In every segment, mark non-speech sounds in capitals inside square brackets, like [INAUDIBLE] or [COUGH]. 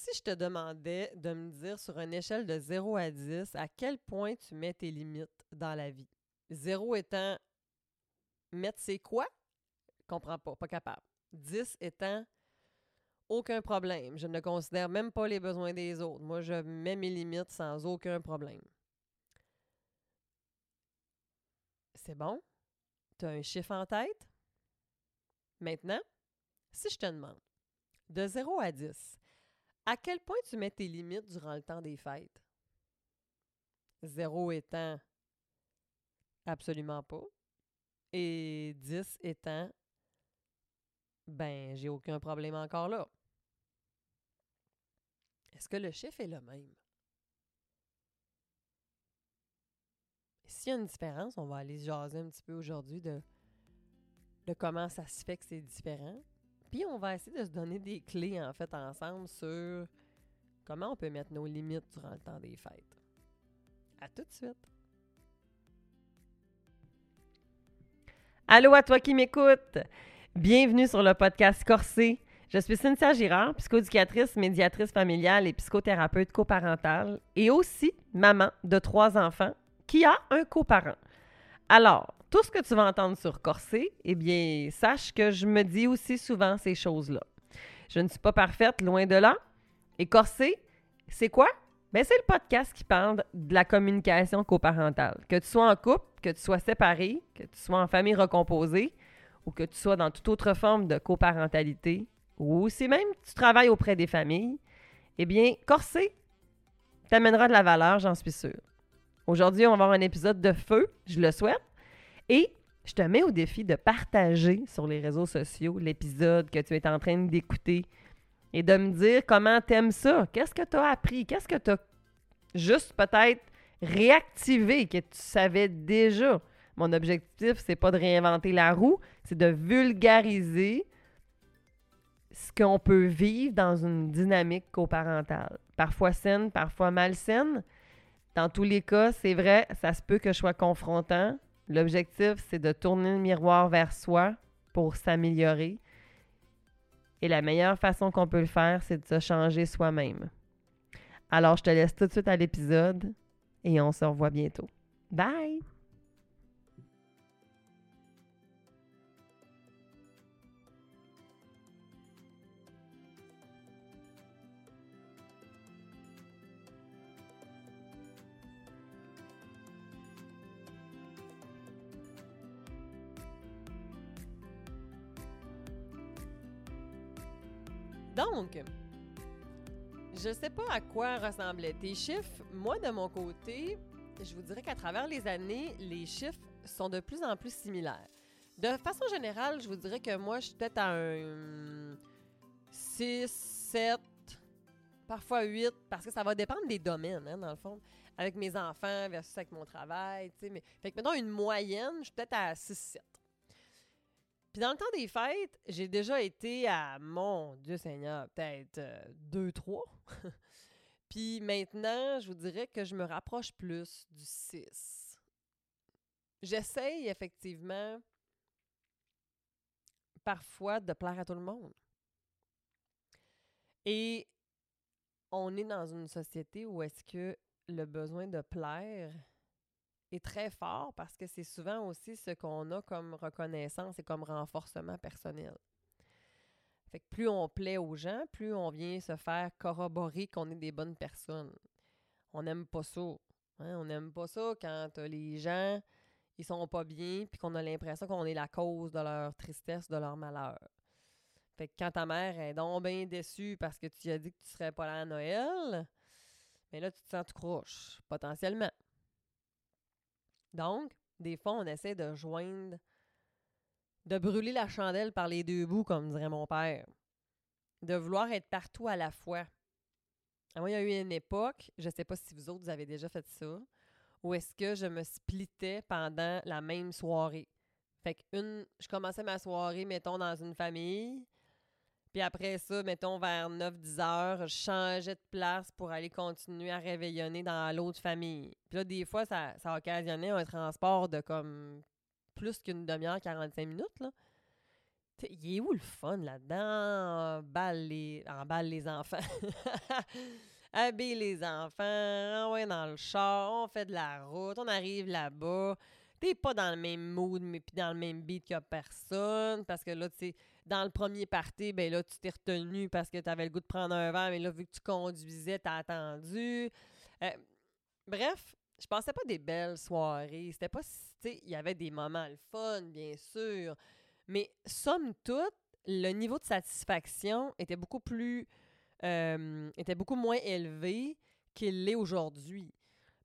Si je te demandais de me dire sur une échelle de 0 à 10, à quel point tu mets tes limites dans la vie? 0 étant mettre c'est quoi? Comprends pas, pas capable. 10 étant aucun problème. Je ne considère même pas les besoins des autres. Moi, je mets mes limites sans aucun problème. C'est bon? Tu as un chiffre en tête? Maintenant, si je te demande de 0 à 10, à quel point tu mets tes limites durant le temps des fêtes? 0 étant absolument pas et 10 étant ben, j'ai aucun problème encore là. Est-ce que le chiffre est le même? S'il y a une différence, on va aller jaser un petit peu aujourd'hui de, de comment ça se fait que c'est différent. Puis on va essayer de se donner des clés en fait ensemble sur comment on peut mettre nos limites durant le temps des fêtes. À tout de suite. Allô à toi qui m'écoutes. Bienvenue sur le podcast Corsé. Je suis Cynthia Girard, psychoéducatrice, médiatrice familiale et psychothérapeute coparentale et aussi maman de trois enfants qui a un coparent. Alors, tout ce que tu vas entendre sur Corsé, eh bien, sache que je me dis aussi souvent ces choses-là. Je ne suis pas parfaite, loin de là. Et Corsé, c'est quoi? Ben, c'est le podcast qui parle de la communication coparentale. Que tu sois en couple, que tu sois séparé, que tu sois en famille recomposée, ou que tu sois dans toute autre forme de coparentalité, ou si même tu travailles auprès des familles, eh bien, Corsé t'amènera de la valeur, j'en suis sûre. Aujourd'hui, on va avoir un épisode de feu, je le souhaite, et je te mets au défi de partager sur les réseaux sociaux l'épisode que tu es en train d'écouter et de me dire comment t'aimes ça, qu'est-ce que tu as appris, qu'est-ce que tu as juste peut-être réactivé que tu savais déjà? Mon objectif, c'est pas de réinventer la roue, c'est de vulgariser ce qu'on peut vivre dans une dynamique coparentale. Parfois saine, parfois malsaine. Dans tous les cas, c'est vrai, ça se peut que je sois confrontant. L'objectif, c'est de tourner le miroir vers soi pour s'améliorer. Et la meilleure façon qu'on peut le faire, c'est de se changer soi-même. Alors, je te laisse tout de suite à l'épisode et on se revoit bientôt. Bye! Donc, je sais pas à quoi ressemblaient tes chiffres. Moi, de mon côté, je vous dirais qu'à travers les années, les chiffres sont de plus en plus similaires. De façon générale, je vous dirais que moi, je suis peut-être à un 6, 7, parfois 8, parce que ça va dépendre des domaines, hein, dans le fond. Avec mes enfants versus avec mon travail. Mais, fait que mettons une moyenne, je suis peut-être à 6, 7. Puis dans le temps des fêtes, j'ai déjà été à, mon Dieu Seigneur, peut-être 2, 3. [LAUGHS] Puis maintenant, je vous dirais que je me rapproche plus du 6. J'essaye effectivement parfois de plaire à tout le monde. Et on est dans une société où est-ce que le besoin de plaire est très fort parce que c'est souvent aussi ce qu'on a comme reconnaissance et comme renforcement personnel. Fait que plus on plaît aux gens, plus on vient se faire corroborer qu'on est des bonnes personnes. On n'aime pas ça. Hein? On n'aime pas ça quand les gens ils sont pas bien puis qu'on a l'impression qu'on est la cause de leur tristesse, de leur malheur. Fait que quand ta mère est donc bien déçue parce que tu as dit que tu serais pas là à Noël, mais là tu te sens tout croche, potentiellement. Donc, des fois, on essaie de joindre, de brûler la chandelle par les deux bouts, comme dirait mon père. De vouloir être partout à la fois. moi, il y a eu une époque, je ne sais pas si vous autres, avez déjà fait ça, où est-ce que je me splittais pendant la même soirée. Fait que une, je commençais ma soirée, mettons, dans une famille, puis après ça, mettons vers 9-10 heures, je changeais de place pour aller continuer à réveillonner dans l'autre famille. Puis là, des fois, ça, ça occasionnait un transport de comme plus qu'une demi-heure, 45 minutes. Là. il est où le fun là-dedans? Emballe les, les enfants. [LAUGHS] Habille les enfants, on va dans le char, on fait de la route, on arrive là-bas. T'es pas dans le même mood, mais puis dans le même beat que personne. Parce que là, tu sais, dans le premier party, ben là, tu t'es retenu parce que t'avais le goût de prendre un verre, mais là, vu que tu conduisais, t'as attendu. Euh, bref, je pensais pas des belles soirées. C'était pas. Tu sais, il y avait des moments le fun, bien sûr. Mais somme toute, le niveau de satisfaction était beaucoup plus. Euh, était beaucoup moins élevé qu'il l'est aujourd'hui.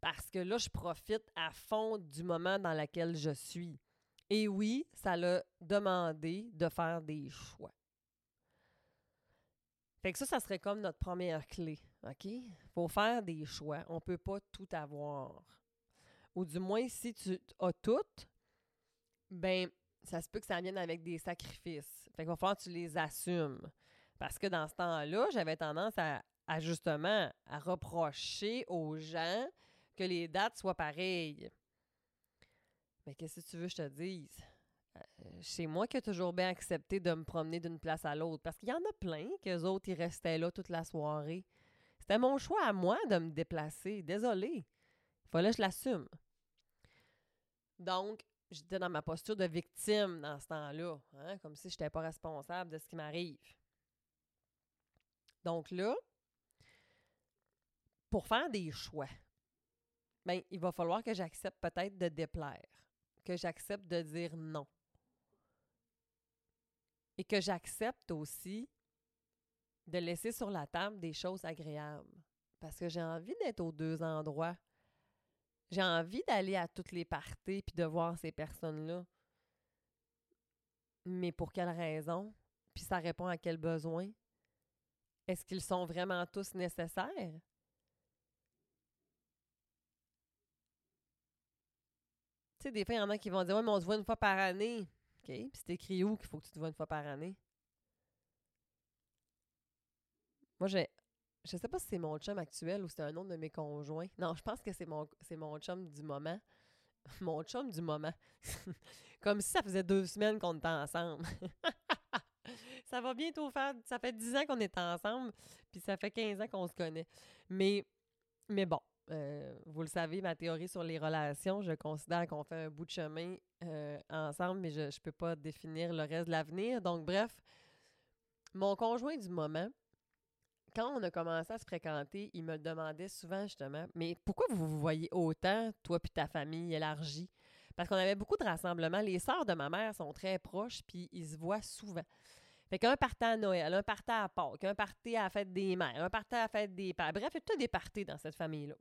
Parce que là, je profite à fond du moment dans lequel je suis. Et oui, ça l'a demandé de faire des choix. Fait que ça, ça serait comme notre première clé, OK? Faut faire des choix. On peut pas tout avoir. Ou du moins, si tu as tout, ben ça se peut que ça vienne avec des sacrifices. Fait qu'il va falloir que tu les assumes. Parce que dans ce temps-là, j'avais tendance à, justement à reprocher aux gens que les dates soient pareilles. Mais qu'est-ce que tu veux que je te dise? Euh, c'est moi qui ai toujours bien accepté de me promener d'une place à l'autre. Parce qu'il y en a plein qu'eux autres, ils restaient là toute la soirée. C'était mon choix à moi de me déplacer. Désolé. Il fallait que je l'assume. Donc, j'étais dans ma posture de victime dans ce temps-là, hein, comme si je n'étais pas responsable de ce qui m'arrive. Donc là, pour faire des choix, ben, il va falloir que j'accepte peut-être de déplaire, que j'accepte de dire non. Et que j'accepte aussi de laisser sur la table des choses agréables. Parce que j'ai envie d'être aux deux endroits j'ai envie d'aller à toutes les parties puis de voir ces personnes-là. Mais pour quelle raison? Puis ça répond à quel besoin? Est-ce qu'ils sont vraiment tous nécessaires? Des fois, il y en a qui vont dire Ouais, mais on se voit une fois par année. OK. Puis c'est écrit où qu'il faut que tu te vois une fois par année? Moi, j'ai je sais pas si c'est mon chum actuel ou c'est un autre de mes conjoints. Non, je pense que c'est mon, c'est mon chum du moment. [LAUGHS] Mon chum du moment. [LAUGHS] Comme si ça faisait deux semaines qu'on était ensemble. [LAUGHS] ça va bientôt faire. Ça fait dix ans qu'on est ensemble, puis ça fait 15 ans qu'on se connaît. Mais, mais bon, euh, vous le savez, ma théorie sur les relations, je considère qu'on fait un bout de chemin euh, ensemble, mais je ne peux pas définir le reste de l'avenir. Donc, bref, mon conjoint du moment, quand on a commencé à se fréquenter, il me demandait souvent justement, mais pourquoi vous vous voyez autant, toi puis ta famille élargie? Parce qu'on avait beaucoup de rassemblements. Les sœurs de ma mère sont très proches, puis ils se voient souvent. Fait qu'un partait à Noël, un partait à Pâques, un partait à la fête des mères, un partait à la fête des pères. Bref, il y a tout des parties dans cette famille-là.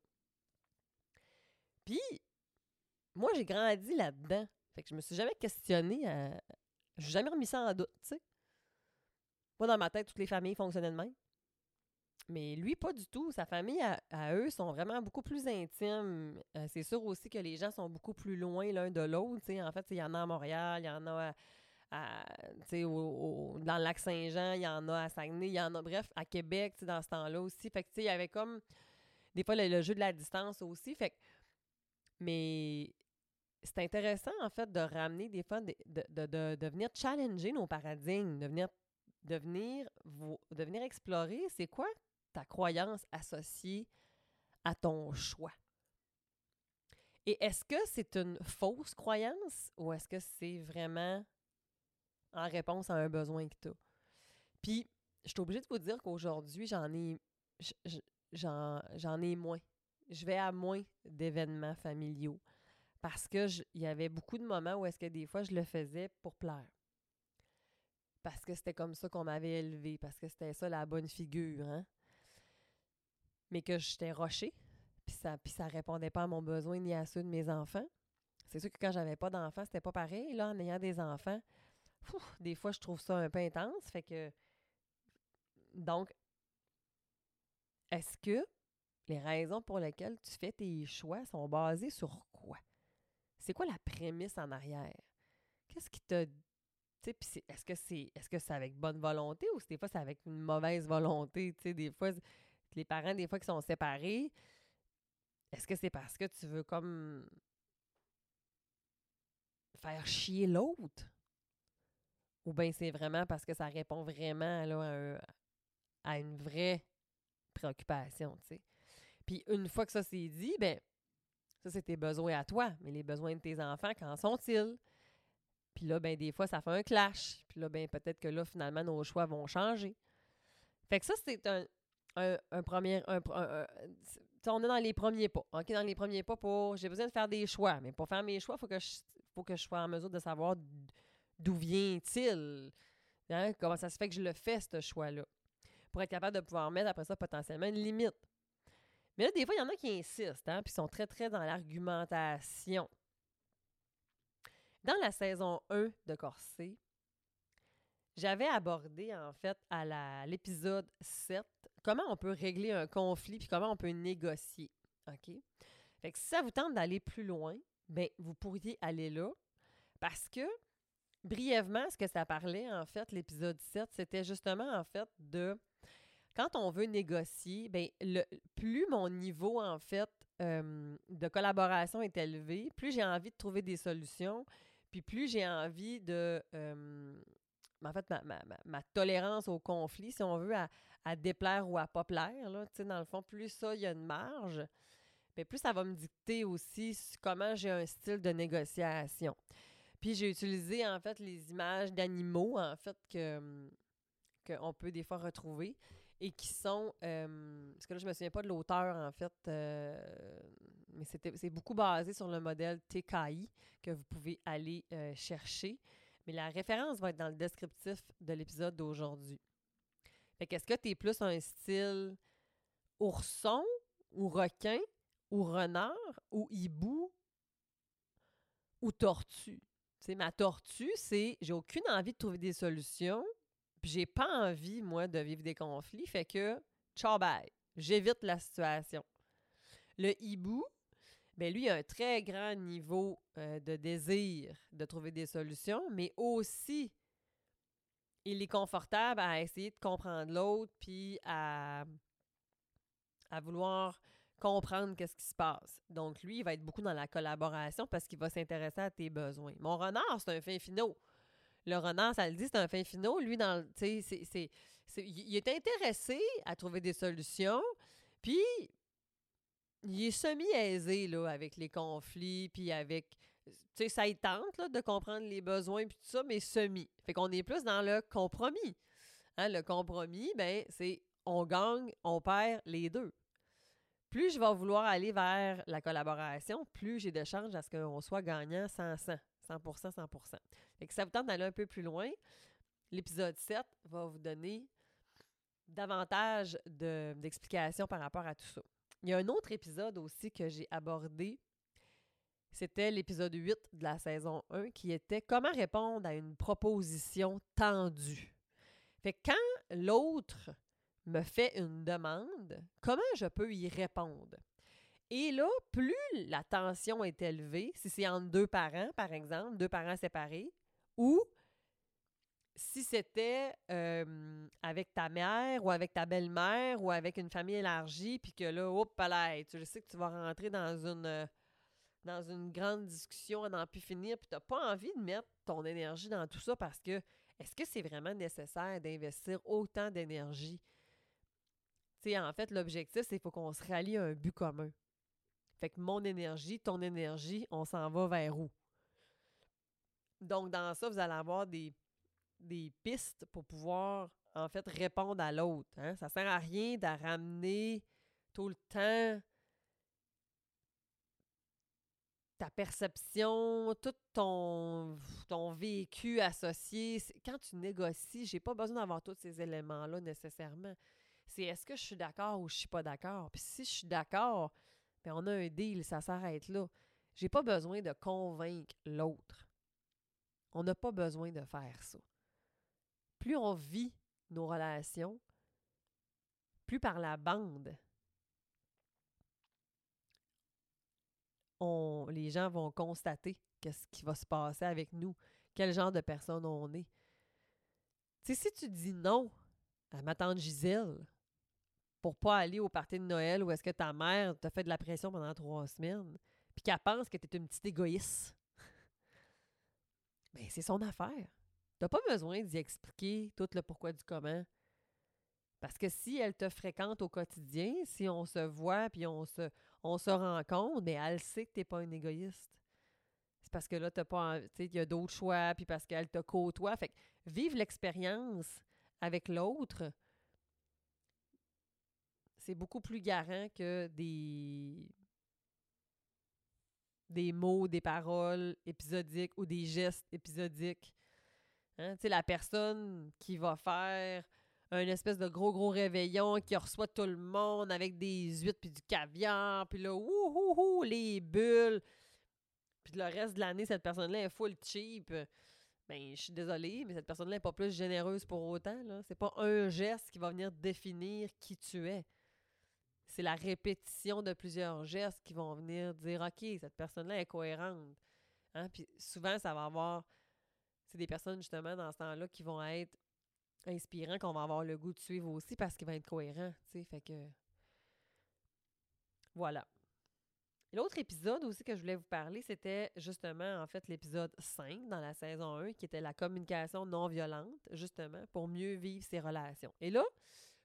Puis, moi, j'ai grandi là-dedans. Fait que je me suis jamais questionnée à... J'ai jamais remis ça en doute, tu sais. Moi, dans ma tête, toutes les familles fonctionnaient de même. Mais lui, pas du tout. Sa famille, à, eux, sont vraiment beaucoup plus intimes. Euh, c'est sûr aussi que les gens sont beaucoup plus loin l'un de l'autre. En fait, il y en a à Montréal, il y en a à, au, dans le lac Saint-Jean, il y en a à Saguenay, il y en a, bref, à Québec, dans ce temps-là aussi. Fait que, il y avait comme, des fois, le, jeu de la distance aussi. Fait mais c'est intéressant, en fait, de ramener des fois, de, de venir challenger nos paradigmes, de venir de venir, de venir explorer c'est quoi ta croyance associée à ton choix. Et est-ce que c'est une fausse croyance ou est-ce que c'est vraiment en réponse à un besoin que tu as? Puis, je suis obligée de vous dire qu'aujourd'hui, j'en ai, j'en, ai moins. Je vais à moins d'événements familiaux parce que il y avait beaucoup de moments où est-ce que des fois je le faisais pour plaire parce que c'était comme ça qu'on m'avait élevé, parce que c'était ça la bonne figure, hein? Mais que j'étais rochée, puis ça, puis ça répondait pas à mon besoin ni à ceux de mes enfants. C'est sûr que quand j'avais pas d'enfants, c'était pas pareil. Là, en ayant des enfants, des fois, je trouve ça un peu intense. Fait que. Donc, est-ce que les raisons pour lesquelles tu fais tes choix sont basées sur quoi? C'est quoi la prémisse en arrière? Qu'est-ce qui t'a est-ce que c'est est-ce que c'est avec bonne volonté ou des fois c'est avec une mauvaise volonté? des fois, les parents, des fois, qui sont séparés, est-ce que c'est parce que tu veux comme faire chier l'autre? ou bien c'est vraiment parce que ça répond vraiment là, à, à une vraie préoccupation. Puis une fois que ça c'est dit, ben ça c'est tes besoins à toi, mais les besoins de tes enfants, qu'en sont-ils? Puis là, ben des fois, ça fait un clash. Puis là, ben peut-être que là, finalement, nos choix vont changer. Fait que ça, c'est un, un, premier... Un, on est dans les premiers pas. OK, dans les premiers pas pour... J'ai besoin de faire des choix, mais pour faire mes choix, il faut que je, faut que je sois en mesure de savoir d'où vient-il. Hein? Comment ça se fait que je le fais, ce choix-là? Pour être capable de pouvoir mettre après ça potentiellement une limite. Mais là, des fois, il y en a qui insistent, hein, puis sont très, très dans l'argumentation. Dans la saison 1 de Corset, j'avais abordé, en fait, à l'épisode 7, comment on peut régler un conflit puis comment on peut négocier. OK? Fait que si ça vous tente d'aller plus loin, ben vous pourriez aller là parce que, brièvement, ce que ça parlait, en fait, l'épisode 7, c'était justement, en fait, de quand on veut négocier, ben le, plus mon niveau, en fait, de collaboration est élevé, plus j'ai envie de trouver des solutions, puis plus j'ai envie de... en fait, ma, ma- ma- tolérance au conflit, si on veut, à, à déplaire ou à pas plaire, là, dans le fond, plus ça, il y a une marge, bien, plus ça va me dicter aussi comment j'ai un style de négociation. Puis j'ai utilisé, en fait, les images d'animaux, en fait, que qu'on peut des fois retrouver et qui sont... euh, parce que là, je me souviens pas de l'auteur, en fait, euh, mais c'est beaucoup basé sur le modèle TKI que vous pouvez aller euh, chercher. Mais la référence va être dans le descriptif de l'épisode d'aujourd'hui. Fait qu'est-ce que tu es plus un style ourson ou requin ou renard ou hibou ou tortue? Tu sais, ma tortue, c'est j'ai aucune envie de trouver des solutions, puis j'ai pas envie, moi, de vivre des conflits, fait que ciao bye, j'évite la situation. Le hibou, ben lui, il a un très grand niveau euh, de désir de trouver des solutions, mais aussi, il est confortable à essayer de comprendre l'autre, puis à, à vouloir comprendre qu'est-ce qui se passe. Donc, lui, il va être beaucoup dans la collaboration parce qu'il va s'intéresser à tes besoins. Mon renard, c'est un fin finot. Le renard, ça le dit, c'est un fin finot. Lui, dans, c'est- c'est- c'est- il est intéressé à trouver des solutions, puis il est semi-aisé avec les conflits, puis avec. Tu sais, ça il tente là, de comprendre les besoins, puis tout ça, mais semi. Fait qu'on est plus dans le compromis. Hein, le compromis, ben, c'est on gagne, on perd les deux. Plus je vais vouloir aller vers la collaboration, plus j'ai de chances à ce qu'on soit gagnant 100-100. 100%, 100%. Fait que ça vous tente d'aller un peu plus loin. L'épisode 7 va vous donner davantage de- d'explications par rapport à tout ça. Il y a un autre épisode aussi que j'ai abordé. C'était l'épisode 8 de la saison 1 qui était comment répondre à une proposition tendue. Fait que quand l'autre me fait une demande, comment je peux y répondre? Et là, plus la tension est élevée, si c'est entre deux parents, par exemple, deux parents séparés, ou si c'était euh, avec ta mère ou avec ta belle-mère ou avec une famille élargie, puis que là, hop, là, tu sais que tu vas rentrer dans une, euh, dans une grande discussion à n'en plus finir, puis tu n'as pas envie de mettre ton énergie dans tout ça parce que est-ce que c'est vraiment nécessaire d'investir autant d'énergie? Tu sais, en fait, l'objectif, c'est qu'il faut qu'on se rallie à un but commun. Fait que mon énergie, ton énergie, on s'en va vers où? Donc, dans ça, vous allez avoir des, des pistes pour pouvoir, en fait, répondre à l'autre. Hein? Ça sert à rien de ramener tout le temps ta perception, tout ton, ton vécu associé. Quand tu négocies, j'ai pas besoin d'avoir tous ces éléments-là nécessairement. C'est est-ce que je suis d'accord ou je suis pas d'accord? Puis si je suis d'accord, ben on a un deal, ça s'arrête là. J'ai pas besoin de convaincre l'autre. On n'a pas besoin de faire ça. Plus on vit nos relations, plus par la bande, on, les gens vont constater qu'est-ce qui va se passer avec nous, quel genre de personne on est. Tu si tu dis non à ma tante Gisèle pour pas aller au party de Noël ou est-ce que ta mère t'a fait de la pression pendant trois semaines, puis qu'elle pense que tu es une petite égoïste, [LAUGHS] ben c'est son affaire. t'as pas besoin d'y expliquer tout le pourquoi du comment. Parce que si elle te fréquente au quotidien, si on se voit puis on se, on se rencontre, mais elle sait que t'es pas un égoïste. C'est parce que là, t'as pas. Il y a d'autres choix, puis parce qu'elle te côtoie. Fait que vivre l'expérience avec l'autre, c'est beaucoup plus garant que des des mots, des paroles épisodiques ou des gestes épisodiques. Hein? Tu sais, la personne qui va faire un espèce de gros, gros réveillon qui reçoit tout le monde avec des huîtres puis du caviar, puis là, ouh, les bulles. Puis le reste de l'année, cette personne-là est full cheap. Ben, je suis désolée, mais cette personne-là n'est pas plus généreuse pour autant. Là. C'est pas un geste qui va venir définir qui tu es. C'est la répétition de plusieurs gestes qui vont venir dire OK, cette personne-là est cohérente. Hein? Puis souvent, ça va avoir. C'est des personnes, justement, dans ce temps-là, qui vont être inspirants, qu'on va avoir le goût de suivre aussi parce qu'ils vont être cohérents. Tu sais, fait que. Voilà. L'autre épisode aussi que je voulais vous parler, c'était justement, en fait, l'épisode 5 dans la saison 1, qui était la communication non violente, justement, pour mieux vivre ses relations. Et là,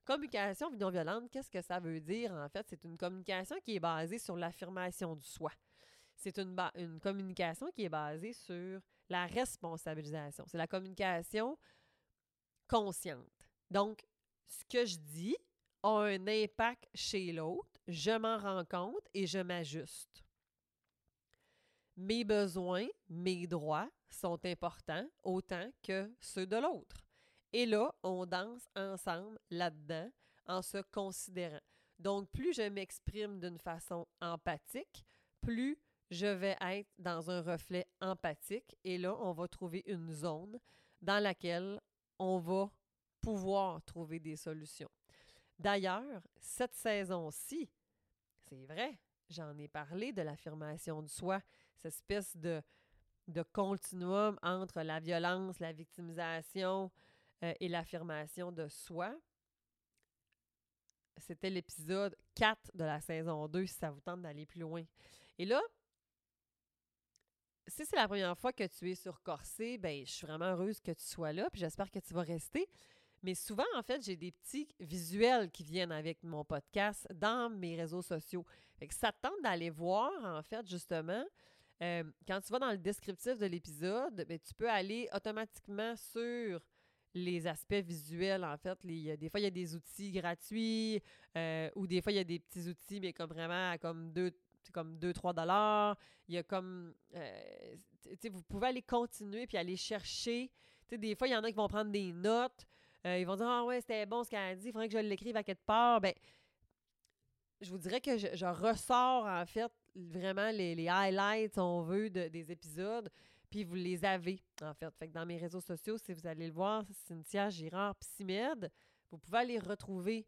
communication non violente, qu'est-ce que ça veut dire? En fait, c'est une communication qui est basée sur l'affirmation du soi. C'est une, une communication qui est basée sur la responsabilisation. C'est la communication consciente. Donc, ce que je dis a un impact chez l'autre, je m'en rends compte et je m'ajuste. Mes besoins, mes droits sont importants autant que ceux de l'autre. Et là, on danse ensemble là-dedans en se considérant. Donc, plus je m'exprime d'une façon empathique, plus je vais être dans un reflet empathique. Et là, on va trouver une zone dans laquelle on va pouvoir trouver des solutions. D'ailleurs, cette saison-ci, c'est vrai, j'en ai parlé de l'affirmation de soi, cette espèce de, continuum entre la violence, la victimisation, euh, et l'affirmation de soi. C'était l'épisode 4 de la saison 2, si ça vous tente d'aller plus loin. Et là, si c'est la première fois que tu es sur Corsé, ben je suis vraiment heureuse que tu sois là, puis j'espère que tu vas rester. Mais souvent, en fait, j'ai des petits visuels qui viennent avec mon podcast dans mes réseaux sociaux. Fait que ça tente d'aller voir, en fait, justement, euh, quand tu vas dans le descriptif de l'épisode, ben, tu peux aller automatiquement sur les aspects visuels, en fait. Des fois, il y a des outils gratuits euh, ou des fois, il y a des petits outils, mais comme vraiment comme deux comme 2-3 dollars. Il y a comme... Euh, vous pouvez aller continuer puis aller chercher. des fois, il y en a qui vont prendre des notes. Euh, ils vont dire « Ah ouais, c'était bon ce qu'elle a dit. Il faudrait que je l'écrive à quelque part. » Ben, je vous dirais que je, ressors, en fait, vraiment les, les highlights, si on veut, de, des épisodes puis vous les avez, en fait. Fait que dans mes réseaux sociaux, si vous allez le voir, Cynthia Girard Psymed, vous pouvez aller retrouver,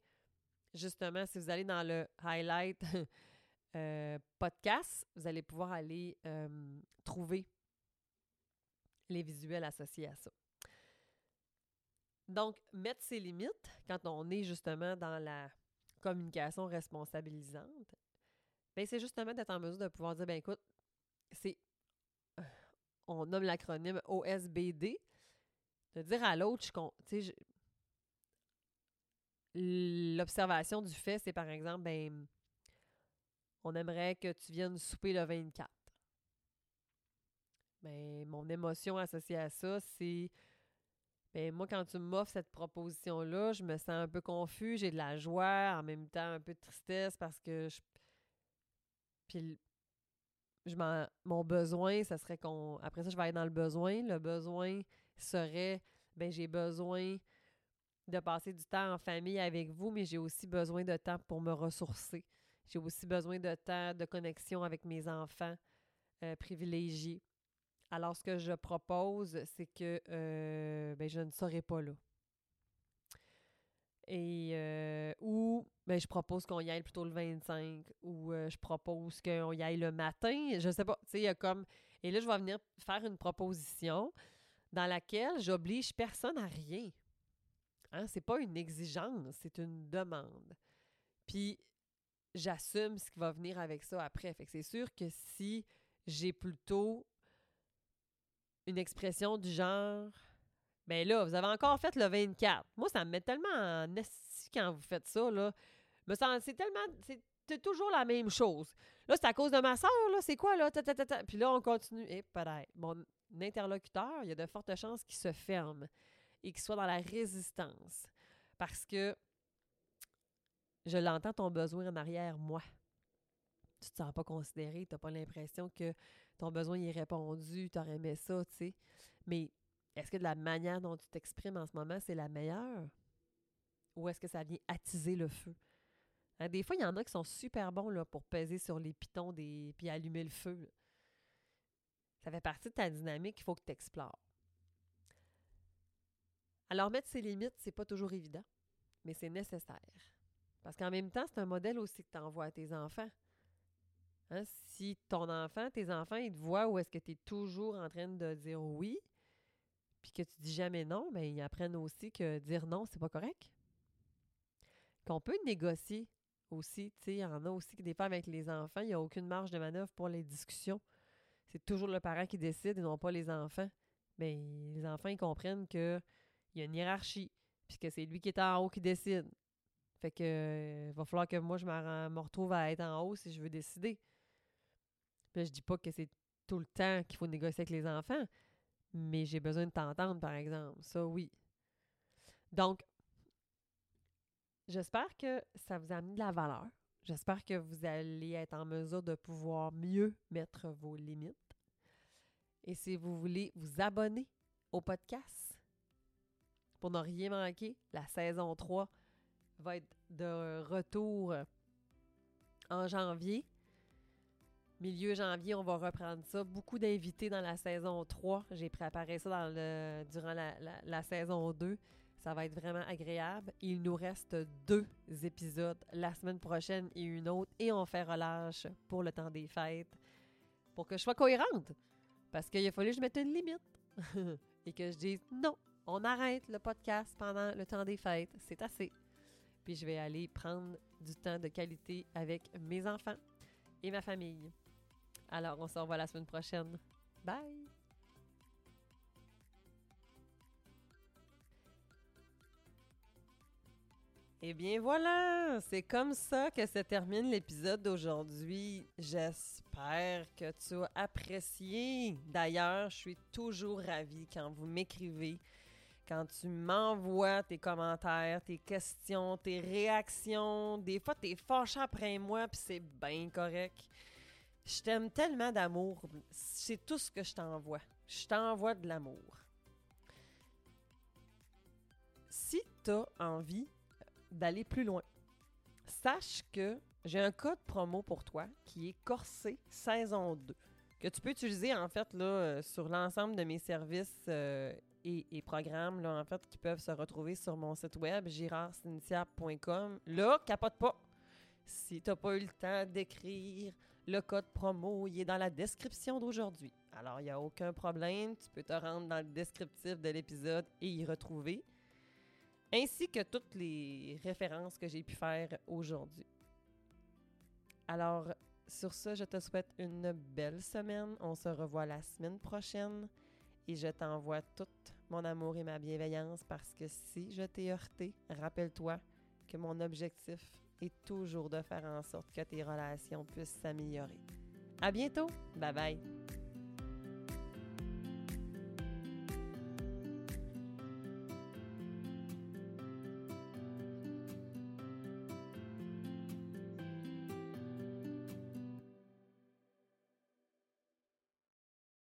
justement, si vous allez dans le highlight [LAUGHS] euh, podcast, vous allez pouvoir aller euh, trouver les visuels associés à ça. Donc, mettre ses limites quand on est justement dans la communication responsabilisante, ben c'est justement d'être en mesure de pouvoir dire, ben écoute, on nomme l'acronyme OSBD, de dire à l'autre, je, l'observation du fait, c'est par exemple, ben, on aimerait que tu viennes souper le 24. Ben, mon émotion associée à ça, c'est ben, moi, quand tu m'offres cette proposition-là, je me sens un peu confus, j'ai de la joie, en même temps un peu de tristesse parce que je. Puis je mon besoin, ça serait qu'on. Après ça, je vais aller dans le besoin. Le besoin serait ben j'ai besoin de passer du temps en famille avec vous, mais j'ai aussi besoin de temps pour me ressourcer. J'ai aussi besoin de temps de connexion avec mes enfants euh, privilégiés. Alors, ce que je propose, c'est que euh, ben, je ne serai pas là. Et euh, ou ben, je propose qu'on y aille plutôt le 25 ou euh, je propose qu'on y aille le matin. Je sais pas. Tu sais, il y a comme. Et là, je vais venir faire une proposition dans laquelle j'oblige personne à rien. Hein? C'est pas une exigence, c'est une demande. Puis j'assume ce qui va venir avec ça après. Fait que c'est sûr que si j'ai plutôt une expression du genre Ben là, vous avez encore fait le 24. Moi, ça me met tellement en esti quand vous faites ça, là. Me c'est tellement... C'est toujours la même chose. Là, c'est à cause de ma soeur, là. C'est quoi, là? Puis là, on continue. Et peut-être. Mon interlocuteur, il y a de fortes chances qu'il se ferme et qu'il soit dans la résistance. Parce que je l'entends ton besoin en arrière, moi. Tu te sens pas considéré, tu n'as pas l'impression que ton besoin y est répondu, tu aurais aimé ça, tu sais. Mais est-ce que de la manière dont tu t'exprimes en ce moment, c'est la meilleure? Ou est-ce que ça vient attiser le feu? Hein, des fois, il y en a qui sont super bons pour peser sur les pitons des... puis allumer le feu. Ça fait partie de ta dynamique qu'il faut que tu explores. Alors, mettre ses limites, c'est pas toujours évident, mais c'est nécessaire. Parce qu'en même temps, c'est un modèle aussi que tu envoies à tes enfants. Hein, Si ton enfant, tes enfants, ils te voient où est-ce que tu es toujours en train de dire oui, puis que tu dis jamais non, bien, ils apprennent aussi que dire non, c'est pas correct. Qu'on peut négocier aussi. Tu sais, il y en a aussi que des fois avec les enfants, il n'y a aucune marge de manœuvre pour les discussions. C'est toujours le parent qui décide et non pas les enfants. Bien, les enfants, ils comprennent qu'il y a une hiérarchie, puis que c'est lui qui est en haut qui décide. Fait que euh, va falloir que moi, je me retrouve à être en haut si je veux décider. Puis là, je dis pas que c'est tout le temps qu'il faut négocier avec les enfants, mais j'ai besoin de t'entendre, par exemple. Ça, oui. Donc, j'espère que ça vous a amené de la valeur. J'espère que vous allez être en mesure de pouvoir mieux mettre vos limites. Et si vous voulez vous abonner au podcast pour ne rien manquer, la saison 3 va être de retour en janvier. Milieu janvier, on va reprendre ça. Beaucoup d'invités dans la saison 3. J'ai préparé ça durant la saison 2. Ça va être vraiment agréable. Il nous reste deux épisodes la semaine prochaine et une autre. Et on fait relâche pour le temps des fêtes pour que je sois cohérente. Parce qu'il a fallu que je mette une limite. [LAUGHS] et que je dise non, on arrête le podcast pendant le temps des fêtes. C'est assez. Puis je vais aller prendre du temps de qualité avec mes enfants et ma famille. Alors, on se revoit la semaine prochaine. Bye! Eh bien voilà, c'est comme ça que se termine l'épisode d'aujourd'hui. J'espère que tu as apprécié. D'ailleurs, je suis toujours ravie quand vous m'écrivez, quand tu m'envoies tes commentaires, tes questions, tes réactions. Des fois, t'es fâché après moi, puis c'est bien correct. Je t'aime tellement d'amour. C'est tout ce que je t'envoie. Je t'envoie de l'amour. Si tu as envie d'aller plus loin, sache que j'ai un code promo pour toi qui est Corsé saison 2 que tu peux utiliser en fait là, euh, sur l'ensemble de mes services euh, et, programmes là, en fait qui peuvent se retrouver sur mon site web girardcynthia.com. Là, capote pas. Si tu n'as pas eu le temps d'écrire le code promo, il est dans la description d'aujourd'hui. Alors, il n'y a aucun problème. Tu peux te rendre dans le descriptif de l'épisode et y retrouver, ainsi que toutes les références que j'ai pu faire aujourd'hui. Alors, sur ce, je te souhaite une belle semaine. On se revoit la semaine prochaine et je t'envoie tout mon amour et ma bienveillance parce que si je t'ai heurté, rappelle-toi que mon objectif est toujours de faire en sorte que tes relations puissent s'améliorer. À bientôt. Bye bye.